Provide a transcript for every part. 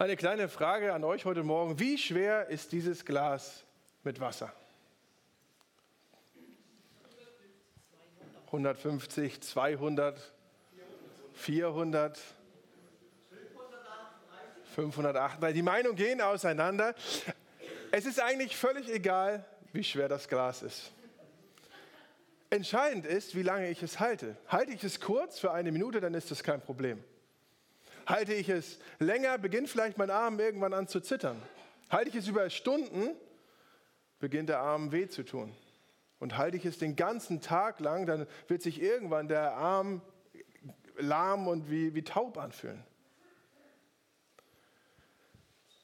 Eine kleine Frage an euch heute Morgen. Wie schwer ist dieses Glas mit Wasser? 150, 200, 400, 508. Weil die Meinungen gehen auseinander. Es ist eigentlich völlig egal, wie schwer das Glas ist. Entscheidend ist, wie lange ich es halte. Halte ich es kurz für eine Minute, dann ist das kein Problem. Halte ich es länger, beginnt vielleicht mein Arm irgendwann an zu zittern. Halte ich es über Stunden, beginnt der Arm weh zu tun. Und halte ich es den ganzen Tag lang, dann wird sich irgendwann der Arm lahm und wie, wie taub anfühlen.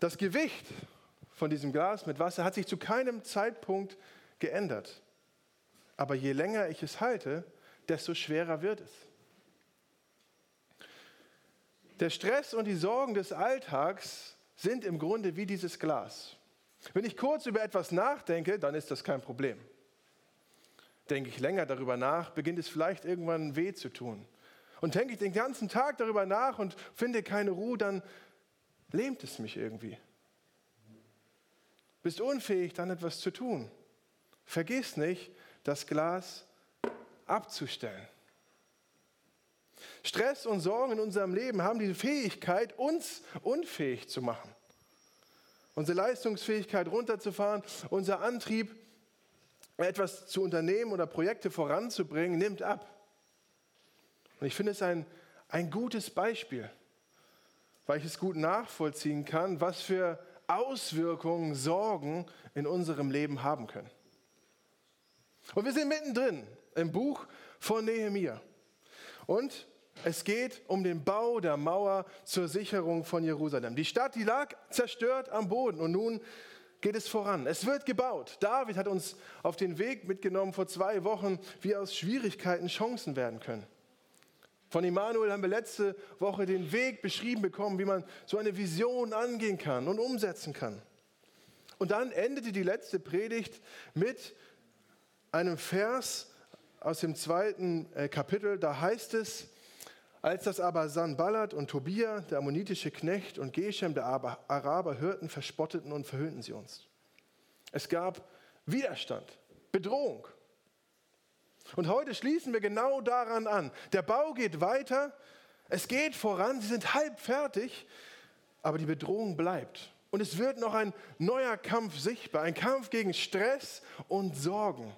Das Gewicht von diesem Glas mit Wasser hat sich zu keinem Zeitpunkt geändert. Aber je länger ich es halte, desto schwerer wird es. Der Stress und die Sorgen des Alltags sind im Grunde wie dieses Glas. Wenn ich kurz über etwas nachdenke, dann ist das kein Problem. Denke ich länger darüber nach, beginnt es vielleicht irgendwann weh zu tun. Und denke ich den ganzen Tag darüber nach und finde keine Ruhe, dann lähmt es mich irgendwie. Bist unfähig, dann etwas zu tun. Vergiss nicht, das Glas abzustellen. Stress und Sorgen in unserem Leben haben die Fähigkeit, uns unfähig zu machen. Unsere Leistungsfähigkeit runterzufahren, unser Antrieb, etwas zu unternehmen oder Projekte voranzubringen, nimmt ab. Und ich finde es ein, ein gutes Beispiel, weil ich es gut nachvollziehen kann, was für Auswirkungen Sorgen in unserem Leben haben können. Und wir sind mittendrin im Buch von Nehemia. Und es geht um den Bau der Mauer zur Sicherung von Jerusalem. Die Stadt, die lag zerstört am Boden und nun geht es voran. Es wird gebaut. David hat uns auf den Weg mitgenommen vor zwei Wochen, wie aus Schwierigkeiten Chancen werden können. Von Immanuel haben wir letzte Woche den Weg beschrieben bekommen, wie man so eine Vision angehen kann und umsetzen kann. Und dann endete die letzte Predigt mit einem Vers aus dem zweiten äh, Kapitel, da heißt es, als das aber Sanballat und Tobia, der ammonitische Knecht, und Geshem, der Araber, hörten, verspotteten und verhöhnten sie uns. Es gab Widerstand, Bedrohung. Und heute schließen wir genau daran an. Der Bau geht weiter, es geht voran, sie sind halb fertig, aber die Bedrohung bleibt. Und es wird noch ein neuer Kampf sichtbar, ein Kampf gegen Stress und Sorgen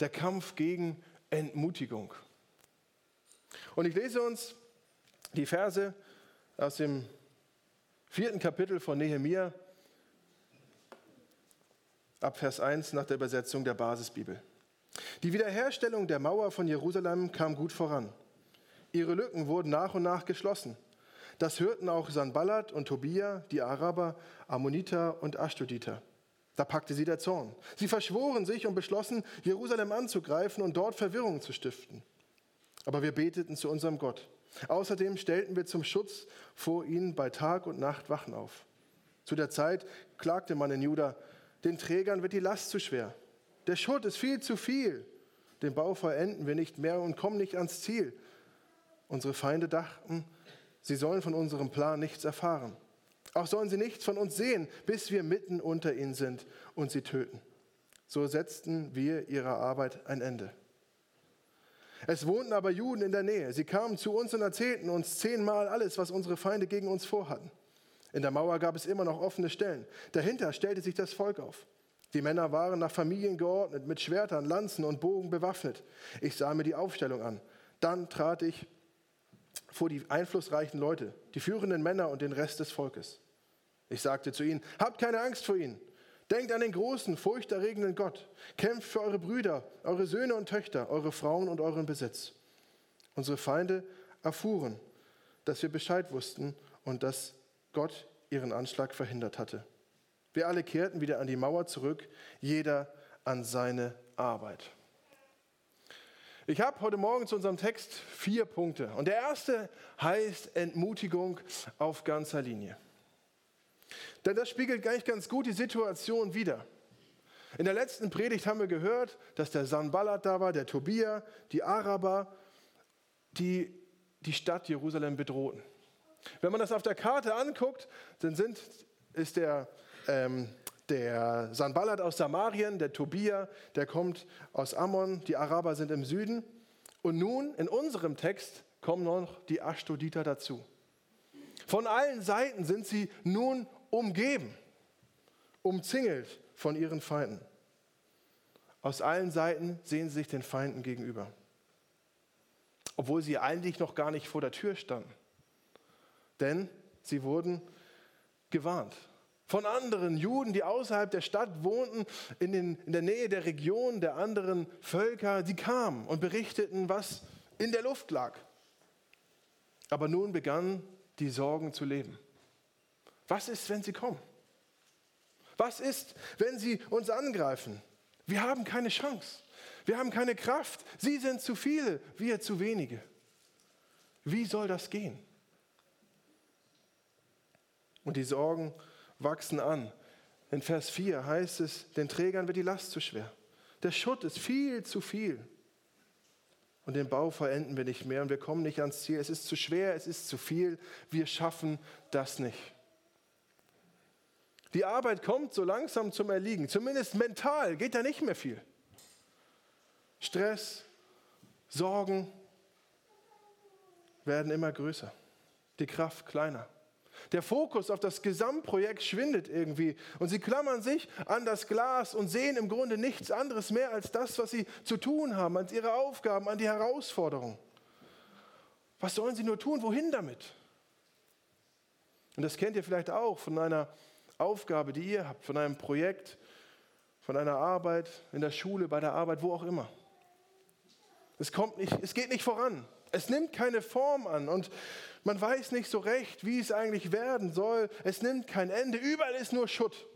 der Kampf gegen Entmutigung. Und ich lese uns die Verse aus dem vierten Kapitel von Nehemia ab Vers 1 nach der Übersetzung der Basisbibel. Die Wiederherstellung der Mauer von Jerusalem kam gut voran. Ihre Lücken wurden nach und nach geschlossen. Das hörten auch Sanballat und Tobia, die Araber, Ammoniter und Ashdoditer. Da packte sie der Zorn. Sie verschworen sich und beschlossen, Jerusalem anzugreifen und dort Verwirrung zu stiften. Aber wir beteten zu unserem Gott. Außerdem stellten wir zum Schutz vor ihnen bei Tag und Nacht Wachen auf. Zu der Zeit klagte man in Juda, den Trägern wird die Last zu schwer. Der Schutt ist viel zu viel. Den Bau vollenden wir nicht mehr und kommen nicht ans Ziel. Unsere Feinde dachten, sie sollen von unserem Plan nichts erfahren. Auch sollen sie nichts von uns sehen, bis wir mitten unter ihnen sind und sie töten. So setzten wir ihrer Arbeit ein Ende. Es wohnten aber Juden in der Nähe. Sie kamen zu uns und erzählten uns zehnmal alles, was unsere Feinde gegen uns vorhatten. In der Mauer gab es immer noch offene Stellen. Dahinter stellte sich das Volk auf. Die Männer waren nach Familien geordnet, mit Schwertern, Lanzen und Bogen bewaffnet. Ich sah mir die Aufstellung an. Dann trat ich vor die einflussreichen Leute, die führenden Männer und den Rest des Volkes. Ich sagte zu ihnen, habt keine Angst vor ihnen. Denkt an den großen, furchterregenden Gott. Kämpft für eure Brüder, eure Söhne und Töchter, eure Frauen und euren Besitz. Unsere Feinde erfuhren, dass wir Bescheid wussten und dass Gott ihren Anschlag verhindert hatte. Wir alle kehrten wieder an die Mauer zurück, jeder an seine Arbeit. Ich habe heute Morgen zu unserem Text vier Punkte. Und der erste heißt Entmutigung auf ganzer Linie. Denn das spiegelt gleich ganz gut die Situation wider. In der letzten Predigt haben wir gehört, dass der Sanballat da war, der Tobia, die Araber, die die Stadt Jerusalem bedrohten. Wenn man das auf der Karte anguckt, dann sind, ist der, ähm, der Sanballat aus Samarien, der Tobia, der kommt aus Ammon, die Araber sind im Süden. Und nun in unserem Text kommen noch die Ashdoditer dazu. Von allen Seiten sind sie nun umgeben, umzingelt von ihren Feinden. Aus allen Seiten sehen sie sich den Feinden gegenüber, obwohl sie eigentlich noch gar nicht vor der Tür standen. Denn sie wurden gewarnt von anderen Juden, die außerhalb der Stadt wohnten, in, den, in der Nähe der Region der anderen Völker. Die kamen und berichteten, was in der Luft lag. Aber nun begannen die Sorgen zu leben. Was ist, wenn sie kommen? Was ist, wenn sie uns angreifen? Wir haben keine Chance. Wir haben keine Kraft. Sie sind zu viele, wir zu wenige. Wie soll das gehen? Und die Sorgen wachsen an. In Vers 4 heißt es, den Trägern wird die Last zu schwer. Der Schutt ist viel zu viel. Und den Bau verenden wir nicht mehr und wir kommen nicht ans Ziel. Es ist zu schwer, es ist zu viel. Wir schaffen das nicht. Die Arbeit kommt so langsam zum Erliegen. Zumindest mental geht da nicht mehr viel. Stress, Sorgen werden immer größer. Die Kraft kleiner. Der Fokus auf das Gesamtprojekt schwindet irgendwie und sie klammern sich an das Glas und sehen im Grunde nichts anderes mehr als das, was sie zu tun haben, als ihre Aufgaben, an die Herausforderungen. Was sollen sie nur tun? Wohin damit? Und das kennt ihr vielleicht auch von einer Aufgabe, die ihr habt, von einem Projekt, von einer Arbeit in der Schule, bei der Arbeit, wo auch immer. Es, kommt nicht, es geht nicht voran. Es nimmt keine Form an und man weiß nicht so recht, wie es eigentlich werden soll. Es nimmt kein Ende. Überall ist nur Schutt.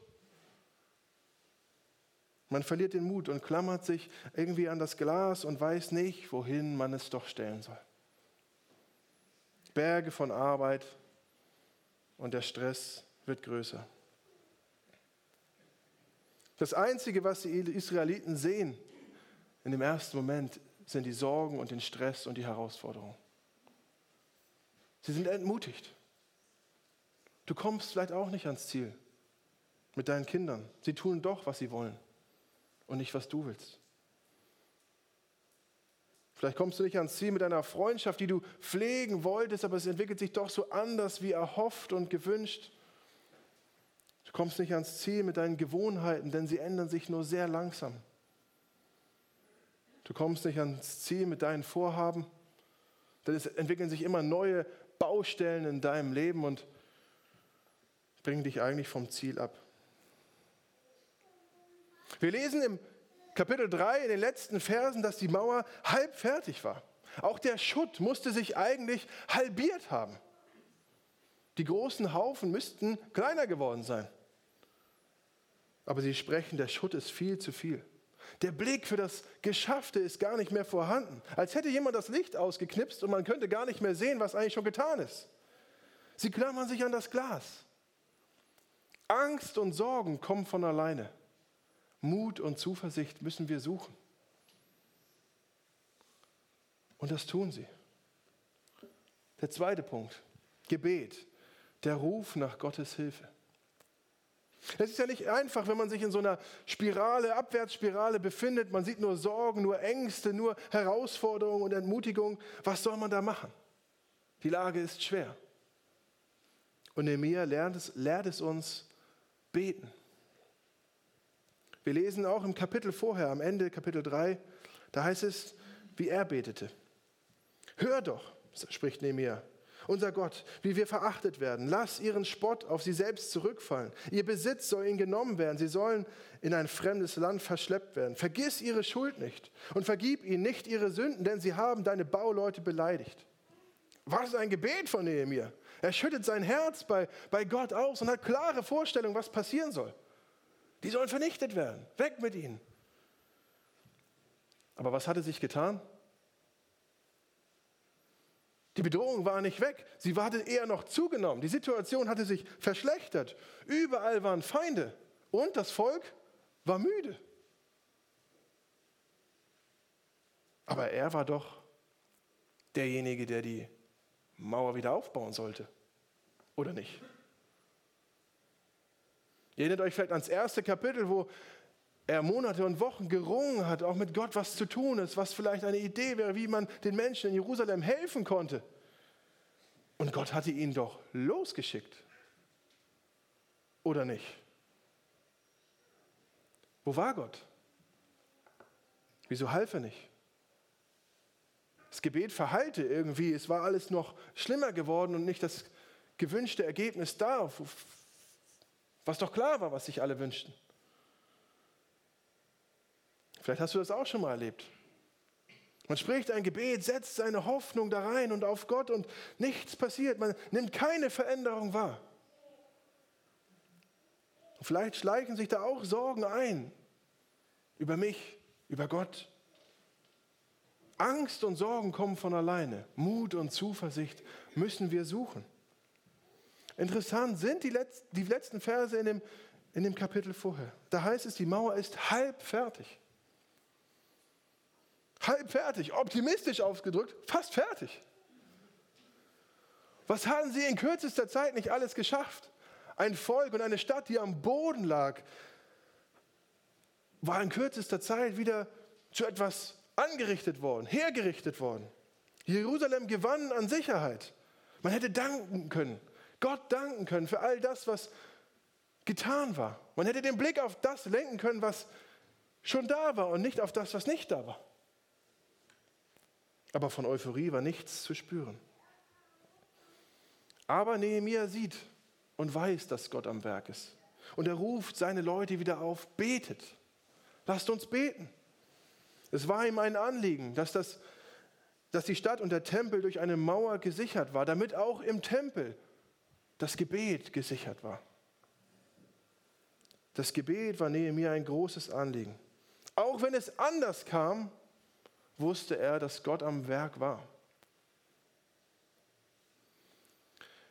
Man verliert den Mut und klammert sich irgendwie an das Glas und weiß nicht, wohin man es doch stellen soll. Berge von Arbeit und der Stress wird größer. Das Einzige, was die Israeliten sehen in dem ersten Moment, sind die Sorgen und den Stress und die Herausforderungen. Sie sind entmutigt. Du kommst vielleicht auch nicht ans Ziel mit deinen Kindern. Sie tun doch, was sie wollen und nicht, was du willst. Vielleicht kommst du nicht ans Ziel mit einer Freundschaft, die du pflegen wolltest, aber es entwickelt sich doch so anders wie erhofft und gewünscht. Du kommst nicht ans Ziel mit deinen Gewohnheiten, denn sie ändern sich nur sehr langsam. Du kommst nicht ans Ziel mit deinen Vorhaben, denn es entwickeln sich immer neue Baustellen in deinem Leben und bringen dich eigentlich vom Ziel ab. Wir lesen im Kapitel 3 in den letzten Versen, dass die Mauer halb fertig war. Auch der Schutt musste sich eigentlich halbiert haben. Die großen Haufen müssten kleiner geworden sein. Aber sie sprechen, der Schutt ist viel zu viel. Der Blick für das Geschaffte ist gar nicht mehr vorhanden. Als hätte jemand das Licht ausgeknipst und man könnte gar nicht mehr sehen, was eigentlich schon getan ist. Sie klammern sich an das Glas. Angst und Sorgen kommen von alleine. Mut und Zuversicht müssen wir suchen. Und das tun sie. Der zweite Punkt, Gebet, der Ruf nach Gottes Hilfe. Es ist ja nicht einfach, wenn man sich in so einer Spirale, Abwärtsspirale befindet. Man sieht nur Sorgen, nur Ängste, nur Herausforderungen und Entmutigung. Was soll man da machen? Die Lage ist schwer. Und Nehemiah lernt es, lehrt es uns beten. Wir lesen auch im Kapitel vorher, am Ende Kapitel 3, da heißt es, wie er betete. Hör doch, spricht Nehemiah, unser Gott, wie wir verachtet werden. Lass ihren Spott auf sie selbst zurückfallen. Ihr Besitz soll ihnen genommen werden. Sie sollen in ein fremdes Land verschleppt werden. Vergiss ihre Schuld nicht und vergib ihnen nicht ihre Sünden, denn sie haben deine Bauleute beleidigt. Was ein Gebet von Nehemiah. Er schüttet sein Herz bei, bei Gott aus und hat klare Vorstellungen, was passieren soll. Die sollen vernichtet werden. Weg mit ihnen. Aber was hatte sich getan? Die Bedrohung war nicht weg, sie hatte eher noch zugenommen. Die Situation hatte sich verschlechtert. Überall waren Feinde und das Volk war müde. Aber er war doch derjenige, der die Mauer wieder aufbauen sollte. Oder nicht? Ihr erinnert euch vielleicht ans erste Kapitel, wo er Monate und Wochen gerungen hat, auch mit Gott was zu tun ist, was vielleicht eine Idee wäre, wie man den Menschen in Jerusalem helfen konnte. Und Gott hatte ihn doch losgeschickt. Oder nicht? Wo war Gott? Wieso half er nicht? Das Gebet verhallte irgendwie, es war alles noch schlimmer geworden und nicht das gewünschte Ergebnis da, was doch klar war, was sich alle wünschten. Vielleicht hast du das auch schon mal erlebt. Man spricht ein Gebet, setzt seine Hoffnung da rein und auf Gott und nichts passiert. Man nimmt keine Veränderung wahr. Vielleicht schleichen sich da auch Sorgen ein über mich, über Gott. Angst und Sorgen kommen von alleine. Mut und Zuversicht müssen wir suchen. Interessant sind die, Letz die letzten Verse in dem, in dem Kapitel vorher. Da heißt es, die Mauer ist halb fertig. Halb fertig, optimistisch ausgedrückt, fast fertig. Was haben sie in kürzester Zeit nicht alles geschafft? Ein Volk und eine Stadt, die am Boden lag, war in kürzester Zeit wieder zu etwas angerichtet worden, hergerichtet worden. Jerusalem gewann an Sicherheit. Man hätte danken können, Gott danken können für all das, was getan war. Man hätte den Blick auf das lenken können, was schon da war und nicht auf das, was nicht da war. Aber von Euphorie war nichts zu spüren. Aber Nehemiah sieht und weiß, dass Gott am Werk ist. Und er ruft seine Leute wieder auf, betet. Lasst uns beten. Es war ihm ein Anliegen, dass, das, dass die Stadt und der Tempel durch eine Mauer gesichert war, damit auch im Tempel das Gebet gesichert war. Das Gebet war Nehemiah ein großes Anliegen. Auch wenn es anders kam, wusste er, dass Gott am Werk war.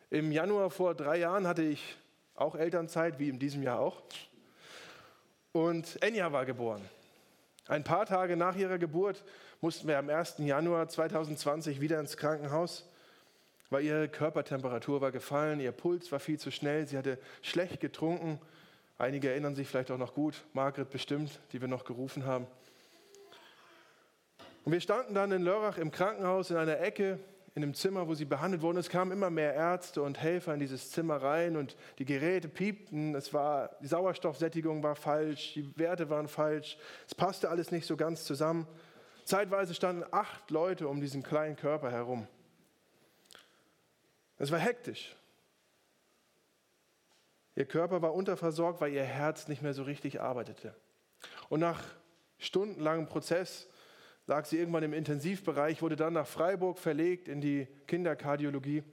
Im Januar vor drei Jahren hatte ich auch Elternzeit, wie in diesem Jahr auch. Und Enya war geboren. Ein paar Tage nach ihrer Geburt mussten wir am 1. Januar 2020 wieder ins Krankenhaus, weil ihre Körpertemperatur war gefallen, ihr Puls war viel zu schnell, sie hatte schlecht getrunken. Einige erinnern sich vielleicht auch noch gut, Margret bestimmt, die wir noch gerufen haben. Und wir standen dann in Lörrach im Krankenhaus in einer Ecke, in dem Zimmer, wo sie behandelt wurden. Es kamen immer mehr Ärzte und Helfer in dieses Zimmer rein und die Geräte piepten. Es war, die Sauerstoffsättigung war falsch, die Werte waren falsch. Es passte alles nicht so ganz zusammen. Zeitweise standen acht Leute um diesen kleinen Körper herum. Es war hektisch. Ihr Körper war unterversorgt, weil ihr Herz nicht mehr so richtig arbeitete. Und nach stundenlangem Prozess lag sie irgendwann im Intensivbereich, wurde dann nach Freiburg verlegt in die Kinderkardiologie.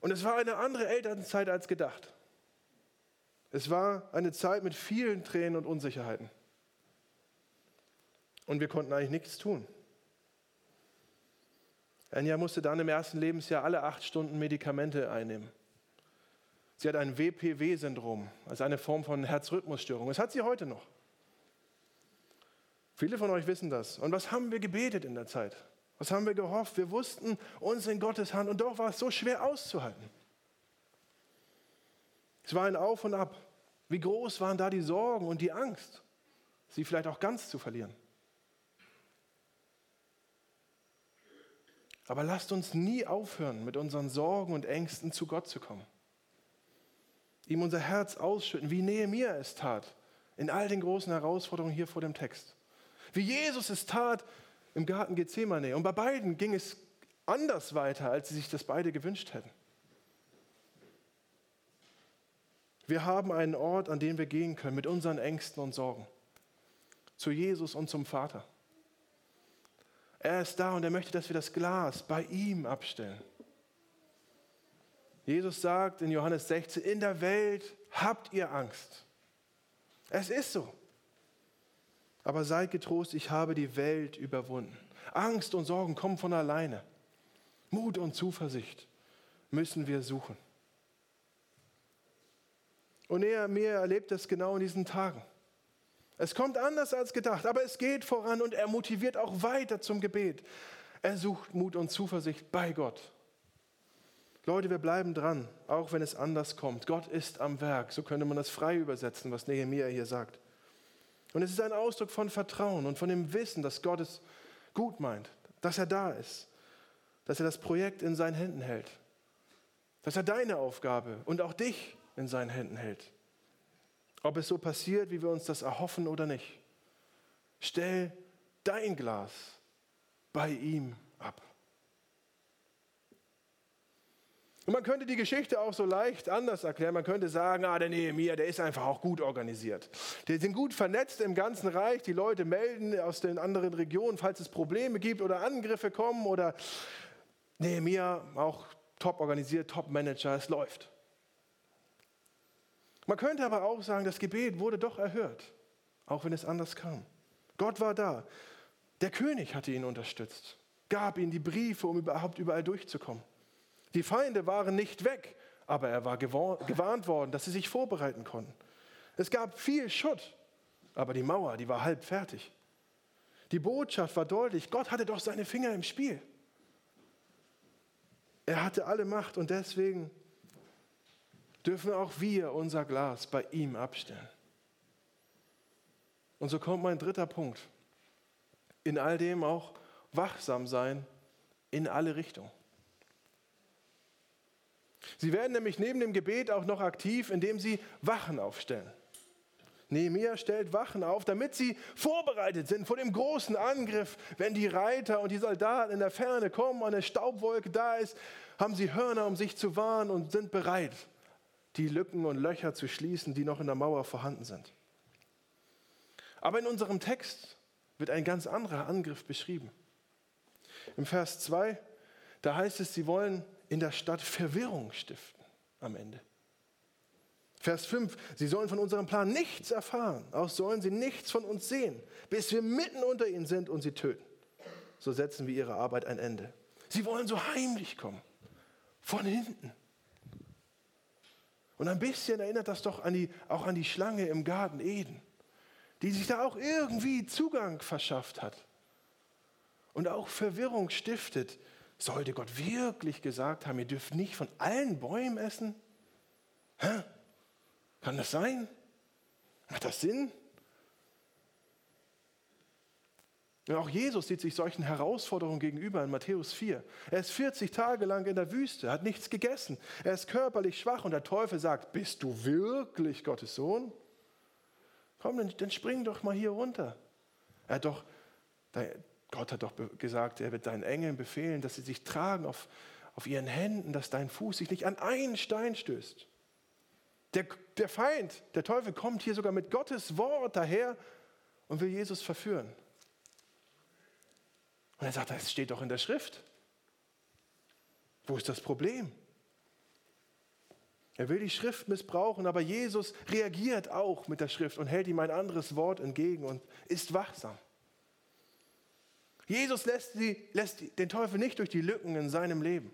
Und es war eine andere Elternzeit als gedacht. Es war eine Zeit mit vielen Tränen und Unsicherheiten. Und wir konnten eigentlich nichts tun. Anja musste dann im ersten Lebensjahr alle acht Stunden Medikamente einnehmen. Sie hat ein WPW-Syndrom, also eine Form von Herzrhythmusstörung. Das hat sie heute noch. Viele von euch wissen das. Und was haben wir gebetet in der Zeit? Was haben wir gehofft? Wir wussten uns in Gottes Hand und doch war es so schwer auszuhalten. Es war ein Auf und Ab. Wie groß waren da die Sorgen und die Angst, sie vielleicht auch ganz zu verlieren? Aber lasst uns nie aufhören, mit unseren Sorgen und Ängsten zu Gott zu kommen. Ihm unser Herz ausschütten, wie Nehemiah es tat, in all den großen Herausforderungen hier vor dem Text. Wie Jesus es tat im Garten Gethsemane. Und bei beiden ging es anders weiter, als sie sich das beide gewünscht hätten. Wir haben einen Ort, an den wir gehen können mit unseren Ängsten und Sorgen. Zu Jesus und zum Vater. Er ist da und er möchte, dass wir das Glas bei ihm abstellen. Jesus sagt in Johannes 16, in der Welt habt ihr Angst. Es ist so. Aber seid getrost, ich habe die Welt überwunden. Angst und Sorgen kommen von alleine. Mut und Zuversicht müssen wir suchen. Und er mir erlebt es genau in diesen Tagen. Es kommt anders als gedacht, aber es geht voran und er motiviert auch weiter zum Gebet. Er sucht Mut und Zuversicht bei Gott. Leute, wir bleiben dran, auch wenn es anders kommt. Gott ist am Werk. So könnte man das frei übersetzen, was Nehemiah hier sagt. Und es ist ein Ausdruck von Vertrauen und von dem Wissen, dass Gott es gut meint, dass er da ist, dass er das Projekt in seinen Händen hält, dass er deine Aufgabe und auch dich in seinen Händen hält. Ob es so passiert, wie wir uns das erhoffen oder nicht. Stell dein Glas bei ihm ab. Und man könnte die Geschichte auch so leicht anders erklären. Man könnte sagen, ah, der Nehemiah, der ist einfach auch gut organisiert. Die sind gut vernetzt im ganzen Reich. Die Leute melden aus den anderen Regionen, falls es Probleme gibt oder Angriffe kommen. Oder Nehemiah auch top organisiert, top Manager, es läuft. Man könnte aber auch sagen, das Gebet wurde doch erhört, auch wenn es anders kam. Gott war da. Der König hatte ihn unterstützt, gab ihm die Briefe, um überhaupt überall durchzukommen. Die Feinde waren nicht weg, aber er war gewarnt worden, dass sie sich vorbereiten konnten. Es gab viel Schutt, aber die Mauer, die war halb fertig. Die Botschaft war deutlich, Gott hatte doch seine Finger im Spiel. Er hatte alle Macht und deswegen dürfen auch wir unser Glas bei ihm abstellen. Und so kommt mein dritter Punkt. In all dem auch wachsam sein in alle Richtungen. Sie werden nämlich neben dem Gebet auch noch aktiv, indem sie Wachen aufstellen. Nehemiah stellt Wachen auf, damit sie vorbereitet sind vor dem großen Angriff. Wenn die Reiter und die Soldaten in der Ferne kommen und eine Staubwolke da ist, haben sie Hörner, um sich zu warnen und sind bereit, die Lücken und Löcher zu schließen, die noch in der Mauer vorhanden sind. Aber in unserem Text wird ein ganz anderer Angriff beschrieben. Im Vers 2, da heißt es, sie wollen in der Stadt Verwirrung stiften am Ende. Vers 5, sie sollen von unserem Plan nichts erfahren, auch sollen sie nichts von uns sehen, bis wir mitten unter ihnen sind und sie töten. So setzen wir ihre Arbeit ein Ende. Sie wollen so heimlich kommen, von hinten. Und ein bisschen erinnert das doch an die, auch an die Schlange im Garten Eden, die sich da auch irgendwie Zugang verschafft hat und auch Verwirrung stiftet sollte Gott wirklich gesagt haben, ihr dürft nicht von allen Bäumen essen? Hä? Kann das sein? Macht das Sinn? Und auch Jesus sieht sich solchen Herausforderungen gegenüber in Matthäus 4. Er ist 40 Tage lang in der Wüste, hat nichts gegessen. Er ist körperlich schwach und der Teufel sagt, bist du wirklich Gottes Sohn? Komm, dann, dann spring doch mal hier runter. Er hat doch, Gott hat doch gesagt, er wird deinen Engeln befehlen, dass sie sich tragen auf, auf ihren Händen, dass dein Fuß sich nicht an einen Stein stößt. Der, der Feind, der Teufel kommt hier sogar mit Gottes Wort daher und will Jesus verführen. Und er sagt, das steht doch in der Schrift. Wo ist das Problem? Er will die Schrift missbrauchen, aber Jesus reagiert auch mit der Schrift und hält ihm ein anderes Wort entgegen und ist wachsam. Jesus lässt, sie, lässt den Teufel nicht durch die Lücken in seinem Leben.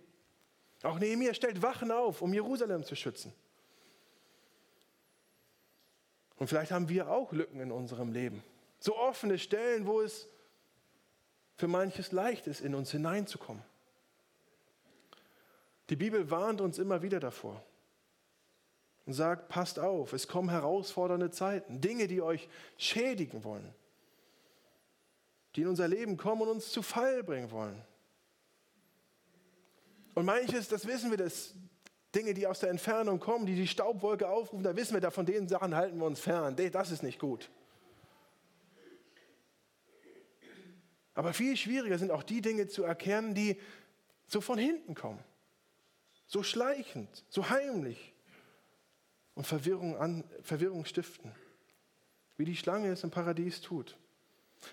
Auch Nehemiah stellt Wachen auf, um Jerusalem zu schützen. Und vielleicht haben wir auch Lücken in unserem Leben. So offene Stellen, wo es für manches leicht ist, in uns hineinzukommen. Die Bibel warnt uns immer wieder davor und sagt, passt auf, es kommen herausfordernde Zeiten, Dinge, die euch schädigen wollen die in unser Leben kommen und uns zu Fall bringen wollen. Und manches, das wissen wir, das Dinge, die aus der Entfernung kommen, die die Staubwolke aufrufen, da wissen wir, da von den Sachen halten wir uns fern. Das ist nicht gut. Aber viel schwieriger sind auch die Dinge zu erkennen, die so von hinten kommen. So schleichend, so heimlich und Verwirrung, an, Verwirrung stiften. Wie die Schlange es im Paradies tut.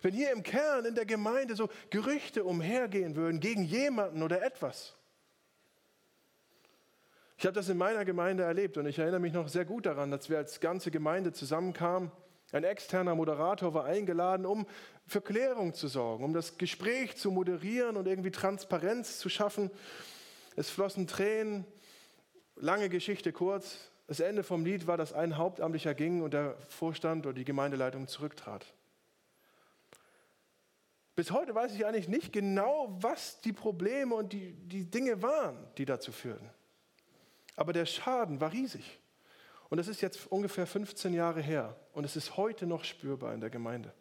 Wenn hier im Kern in der Gemeinde so Gerüchte umhergehen würden gegen jemanden oder etwas. Ich habe das in meiner Gemeinde erlebt und ich erinnere mich noch sehr gut daran, dass wir als ganze Gemeinde zusammenkamen. Ein externer Moderator war eingeladen, um für Klärung zu sorgen, um das Gespräch zu moderieren und irgendwie Transparenz zu schaffen. Es flossen Tränen, lange Geschichte kurz. Das Ende vom Lied war, dass ein Hauptamtlicher ging und der Vorstand oder die Gemeindeleitung zurücktrat. Bis heute weiß ich eigentlich nicht genau, was die Probleme und die, die Dinge waren, die dazu führten. Aber der Schaden war riesig. Und das ist jetzt ungefähr 15 Jahre her. Und es ist heute noch spürbar in der Gemeinde.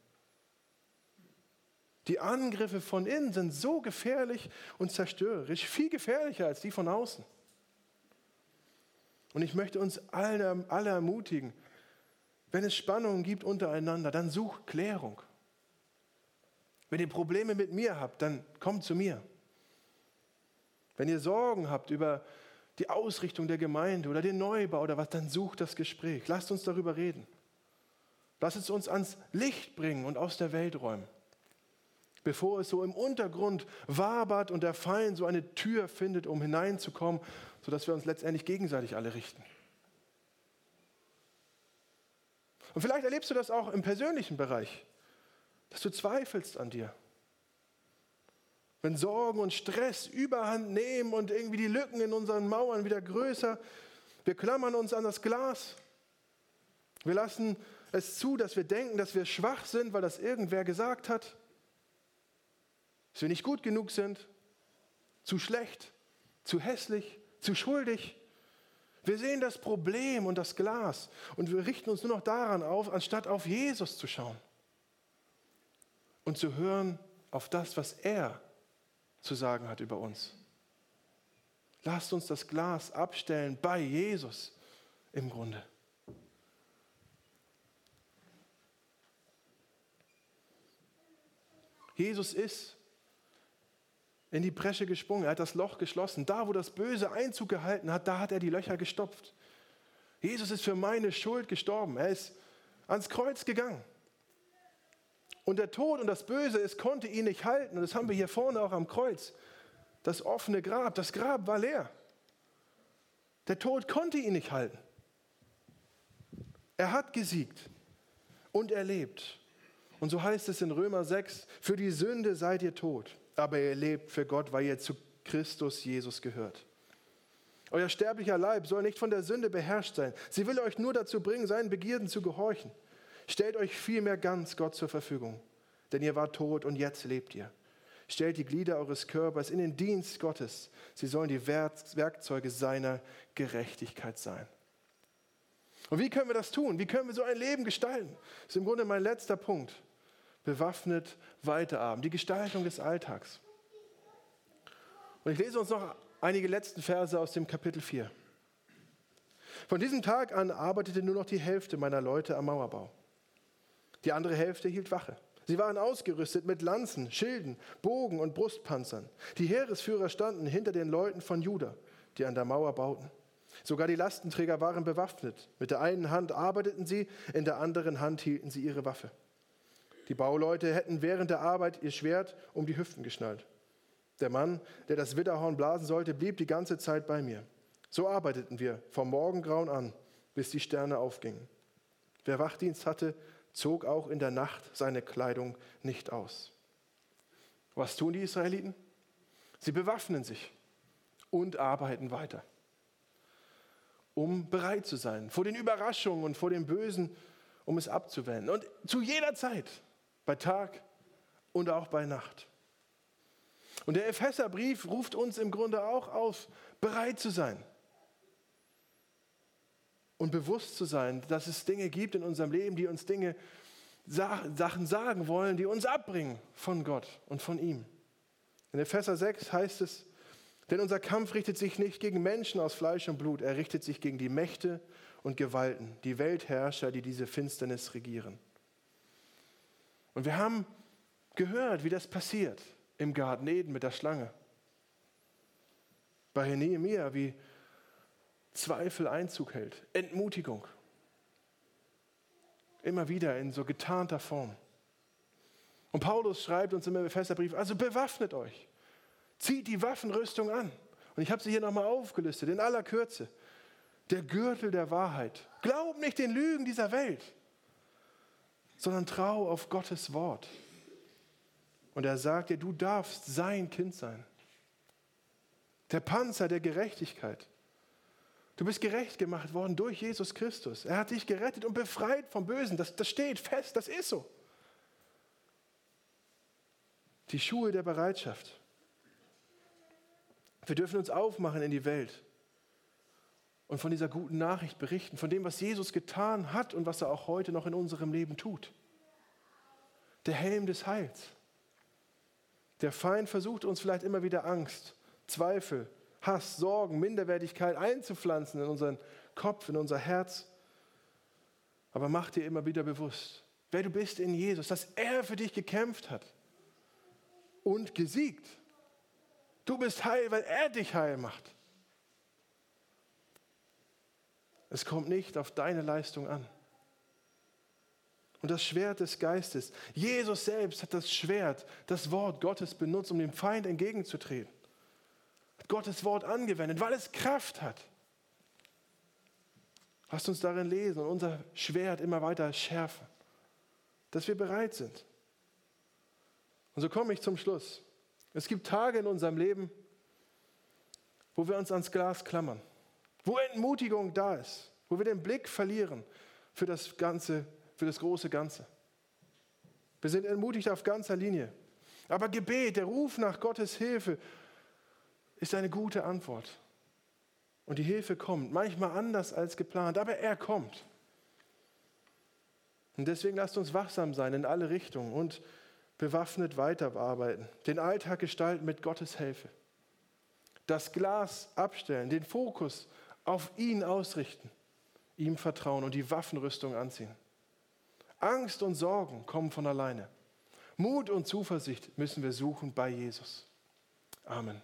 Die Angriffe von innen sind so gefährlich und zerstörerisch, viel gefährlicher als die von außen. Und ich möchte uns alle, alle ermutigen, wenn es Spannungen gibt untereinander, dann such Klärung. Wenn ihr Probleme mit mir habt, dann kommt zu mir. Wenn ihr Sorgen habt über die Ausrichtung der Gemeinde oder den Neubau oder was, dann sucht das Gespräch. Lasst uns darüber reden. Lasst es uns ans Licht bringen und aus der Welt räumen. Bevor es so im Untergrund wabert und der Feind so eine Tür findet, um hineinzukommen, sodass wir uns letztendlich gegenseitig alle richten. Und vielleicht erlebst du das auch im persönlichen Bereich, dass du zweifelst an dir. Wenn Sorgen und Stress überhand nehmen und irgendwie die Lücken in unseren Mauern wieder größer, wir klammern uns an das Glas. Wir lassen es zu, dass wir denken, dass wir schwach sind, weil das irgendwer gesagt hat. Dass wir nicht gut genug sind, zu schlecht, zu hässlich, zu schuldig. Wir sehen das Problem und das Glas und wir richten uns nur noch daran auf, anstatt auf Jesus zu schauen und zu hören auf das, was er zu sagen hat über uns. Lasst uns das Glas abstellen bei Jesus im Grunde. Jesus ist in die Bresche gesprungen, er hat das Loch geschlossen. Da, wo das Böse Einzug gehalten hat, da hat er die Löcher gestopft. Jesus ist für meine Schuld gestorben. Er ist ans Kreuz gegangen. Und der Tod und das Böse, es konnte ihn nicht halten. Und das haben wir hier vorne auch am Kreuz. Das offene Grab, das Grab war leer. Der Tod konnte ihn nicht halten. Er hat gesiegt und er lebt. Und so heißt es in Römer 6, für die Sünde seid ihr tot aber ihr lebt für Gott, weil ihr zu Christus Jesus gehört. Euer sterblicher Leib soll nicht von der Sünde beherrscht sein. Sie will euch nur dazu bringen, seinen Begierden zu gehorchen. Stellt euch vielmehr ganz Gott zur Verfügung, denn ihr wart tot und jetzt lebt ihr. Stellt die Glieder eures Körpers in den Dienst Gottes. Sie sollen die Werkzeuge seiner Gerechtigkeit sein. Und wie können wir das tun? Wie können wir so ein Leben gestalten? Das ist im Grunde mein letzter Punkt bewaffnet weiterarbeiten, die Gestaltung des Alltags. Und ich lese uns noch einige letzten Verse aus dem Kapitel 4. Von diesem Tag an arbeitete nur noch die Hälfte meiner Leute am Mauerbau. Die andere Hälfte hielt Wache. Sie waren ausgerüstet mit Lanzen, Schilden, Bogen und Brustpanzern. Die Heeresführer standen hinter den Leuten von Juda, die an der Mauer bauten. Sogar die Lastenträger waren bewaffnet. Mit der einen Hand arbeiteten sie, in der anderen Hand hielten sie ihre Waffe. Die Bauleute hätten während der Arbeit ihr Schwert um die Hüften geschnallt. Der Mann, der das Widderhorn blasen sollte, blieb die ganze Zeit bei mir. So arbeiteten wir vom Morgengrauen an, bis die Sterne aufgingen. Wer Wachdienst hatte, zog auch in der Nacht seine Kleidung nicht aus. Was tun die Israeliten? Sie bewaffnen sich und arbeiten weiter, um bereit zu sein vor den Überraschungen und vor dem Bösen, um es abzuwenden. Und zu jeder Zeit bei Tag und auch bei Nacht. Und der Epheserbrief ruft uns im Grunde auch auf, bereit zu sein und bewusst zu sein, dass es Dinge gibt in unserem Leben, die uns Dinge, Sachen sagen wollen, die uns abbringen von Gott und von ihm. In Epheser 6 heißt es, denn unser Kampf richtet sich nicht gegen Menschen aus Fleisch und Blut, er richtet sich gegen die Mächte und Gewalten, die Weltherrscher, die diese Finsternis regieren. Und wir haben gehört, wie das passiert im Garten Eden mit der Schlange. Bei Nehemiah, wie Zweifel Einzug hält, Entmutigung. Immer wieder in so getarnter Form. Und Paulus schreibt uns im Epheserbrief, also bewaffnet euch, zieht die Waffenrüstung an. Und ich habe sie hier nochmal aufgelistet, in aller Kürze. Der Gürtel der Wahrheit. Glaub nicht den Lügen dieser Welt sondern trau auf Gottes Wort. Und er sagt dir, du darfst sein Kind sein. Der Panzer der Gerechtigkeit. Du bist gerecht gemacht worden durch Jesus Christus. Er hat dich gerettet und befreit vom Bösen. Das, das steht fest, das ist so. Die Schuhe der Bereitschaft. Wir dürfen uns aufmachen in die Welt und von dieser guten Nachricht berichten, von dem, was Jesus getan hat und was er auch heute noch in unserem Leben tut. Der Helm des Heils. Der Feind versucht uns vielleicht immer wieder Angst, Zweifel, Hass, Sorgen, Minderwertigkeit einzupflanzen in unseren Kopf, in unser Herz. Aber mach dir immer wieder bewusst, wer du bist in Jesus, dass er für dich gekämpft hat und gesiegt. Du bist heil, weil er dich heil macht. Es kommt nicht auf deine Leistung an. Und das Schwert des Geistes. Jesus selbst hat das Schwert, das Wort Gottes benutzt, um dem Feind entgegenzutreten. Gottes Wort angewendet, weil es Kraft hat. Lasst uns darin lesen und unser Schwert immer weiter schärfen, dass wir bereit sind. Und so komme ich zum Schluss. Es gibt Tage in unserem Leben, wo wir uns ans Glas klammern wo Entmutigung da ist, wo wir den Blick verlieren für das Ganze, für das große Ganze. Wir sind entmutigt auf ganzer Linie. Aber Gebet, der Ruf nach Gottes Hilfe, ist eine gute Antwort. Und die Hilfe kommt, manchmal anders als geplant, aber er kommt. Und deswegen lasst uns wachsam sein in alle Richtungen und bewaffnet weiterarbeiten, den Alltag gestalten mit Gottes Hilfe. Das Glas abstellen, den Fokus auf ihn ausrichten, ihm vertrauen und die Waffenrüstung anziehen. Angst und Sorgen kommen von alleine. Mut und Zuversicht müssen wir suchen bei Jesus. Amen.